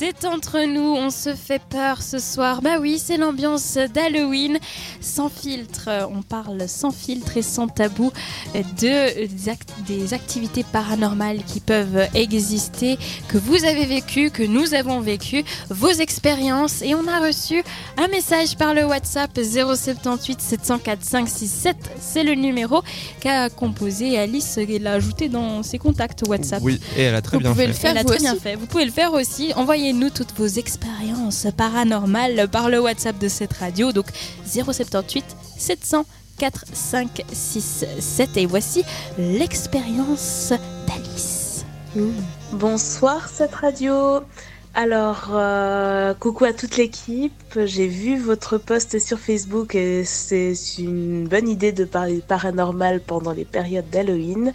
c'est entre nous, on se fait peur ce soir. Bah oui, c'est l'ambiance d'Halloween, sans filtre. On parle sans filtre et sans tabou de des activités paranormales qui peuvent exister, que vous avez vécu, que nous avons vécu, vos expériences. Et on a reçu un message par le WhatsApp 078 704 567. C'est le numéro qu'a composé Alice et l'a ajouté dans ses contacts WhatsApp. Oui, et elle a très vous bien fait. Le faire, Elle a vous très aussi. bien fait. Vous pouvez le faire aussi. Envoyez-nous toutes vos expériences paranormales par le WhatsApp de cette radio. Donc 078 704 567. Et voici l'expérience d'Alice. Bonsoir cette radio. Alors, euh, coucou à toute l'équipe. J'ai vu votre post sur Facebook et c'est une bonne idée de parler paranormal pendant les périodes d'Halloween.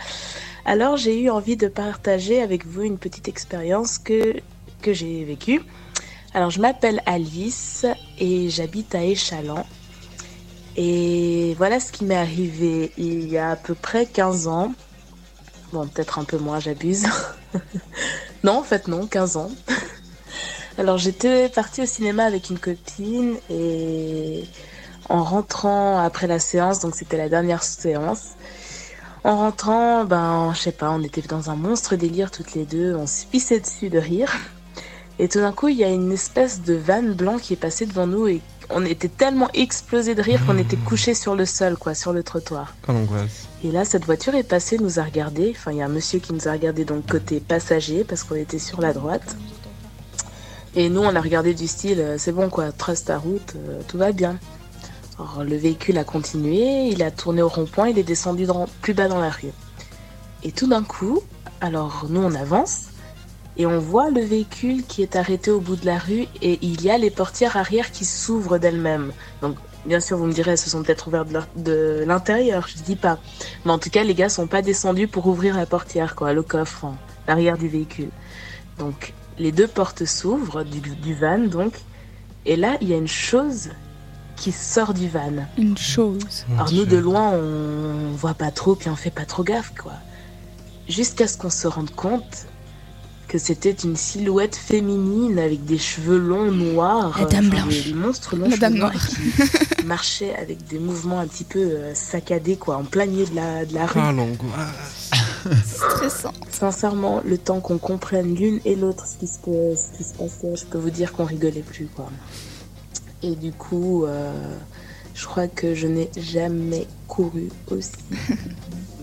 Alors, j'ai eu envie de partager avec vous une petite expérience que, que j'ai vécue. Alors, je m'appelle Alice et j'habite à Échalant. Et voilà ce qui m'est arrivé il y a à peu près 15 ans. Bon, peut-être un peu moins, j'abuse. non, en fait, non, 15 ans. Alors, j'étais partie au cinéma avec une copine et en rentrant après la séance, donc c'était la dernière séance, en rentrant, ben, je sais pas, on était dans un monstre délire toutes les deux, on se pissait dessus de rire. Et tout d'un coup, il y a une espèce de van blanc qui est passé devant nous et on était tellement explosé de rire qu'on était couché sur le sol, quoi, sur le trottoir. Quelle angoisse. Et là, cette voiture est passée, nous a regardé. Enfin, il y a un monsieur qui nous a regardé donc côté passager parce qu'on était sur la droite. Et nous, on a regardé du style, euh, c'est bon quoi, trace ta route, euh, tout va bien. Alors, le véhicule a continué, il a tourné au rond-point, il est descendu dans- plus bas dans la rue. Et tout d'un coup, alors nous, on avance et on voit le véhicule qui est arrêté au bout de la rue et il y a les portières arrière qui s'ouvrent d'elles-mêmes. Donc, bien sûr, vous me direz, elles se sont peut-être ouvertes de l'intérieur, je dis pas. Mais en tout cas, les gars sont pas descendus pour ouvrir la portière, quoi, le coffre, hein, l'arrière du véhicule. Donc, les deux portes s'ouvrent du, du van, donc. Et là, il y a une chose qui sort du van. Une chose. Mon Alors Dieu. nous, de loin, on voit pas trop, puis on fait pas trop gaffe, quoi. Jusqu'à ce qu'on se rende compte que c'était une silhouette féminine avec des cheveux longs noirs. La dame enfin, blanche. Des, des monstres longs La dame noire. qui marchaient avec des mouvements un petit peu euh, saccadés, quoi, en plein milieu de la, de la rue. Ah, l'angoisse. Stressant. Sincèrement, le temps qu'on comprenne l'une et l'autre ce qui se, ce qui se passait, je peux vous dire qu'on rigolait plus, quoi. Et du coup, euh, je crois que je n'ai jamais couru aussi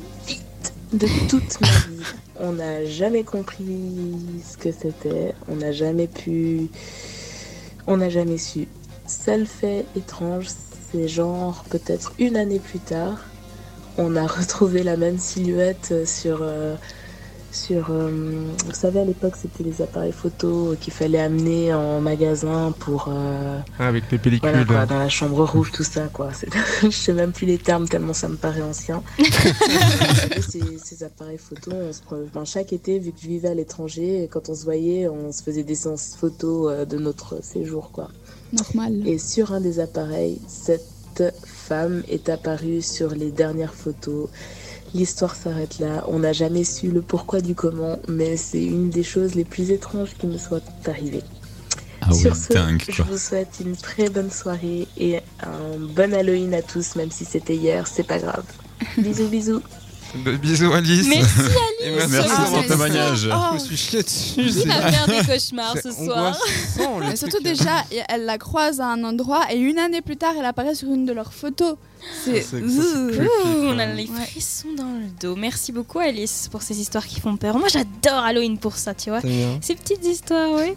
de toute ma vie. On n'a jamais compris ce que c'était. On n'a jamais pu. On n'a jamais su. Seul fait étrange, c'est genre peut-être une année plus tard, on a retrouvé la même silhouette sur. euh, sur euh, vous savez, à l'époque, c'était les appareils photo qu'il fallait amener en magasin pour. euh, Ah, avec les pellicules. voilà quoi, dans la chambre rouge, tout ça quoi. Je sais même plus les termes tellement ça me paraît ancien. Vous savez, ces, ces appareils photo, on se pre- ben, chaque été, vu que je vivais à l'étranger, quand on se voyait, on se faisait des séances photos euh, de notre séjour quoi. Normal. Et sur un des appareils, cette femme est apparue sur les dernières photos. L'histoire s'arrête là. On n'a jamais su le pourquoi du comment, mais c'est une des choses les plus étranges qui me soit arrivée. Ah Sur ce, dingue je vous souhaite une très bonne soirée et un bon Halloween à tous, même si c'était hier, c'est pas grave. bisous, bisous. Bah, Bisous, Alice. Merci Et Alice. merci Ah, pour ton témoignage. ça- Je me suis chié dessus. C'est- va faire des cauchemars ce soir Mais surtout déjà, elle la croise à un endroit et une année plus tard, elle apparaît sur une de leurs photos. C'est. Quoi. on a les frissons dans le dos. Merci beaucoup Alice pour ces histoires qui font peur. Moi j'adore Halloween pour ça, tu vois. Ces petites histoires, oui.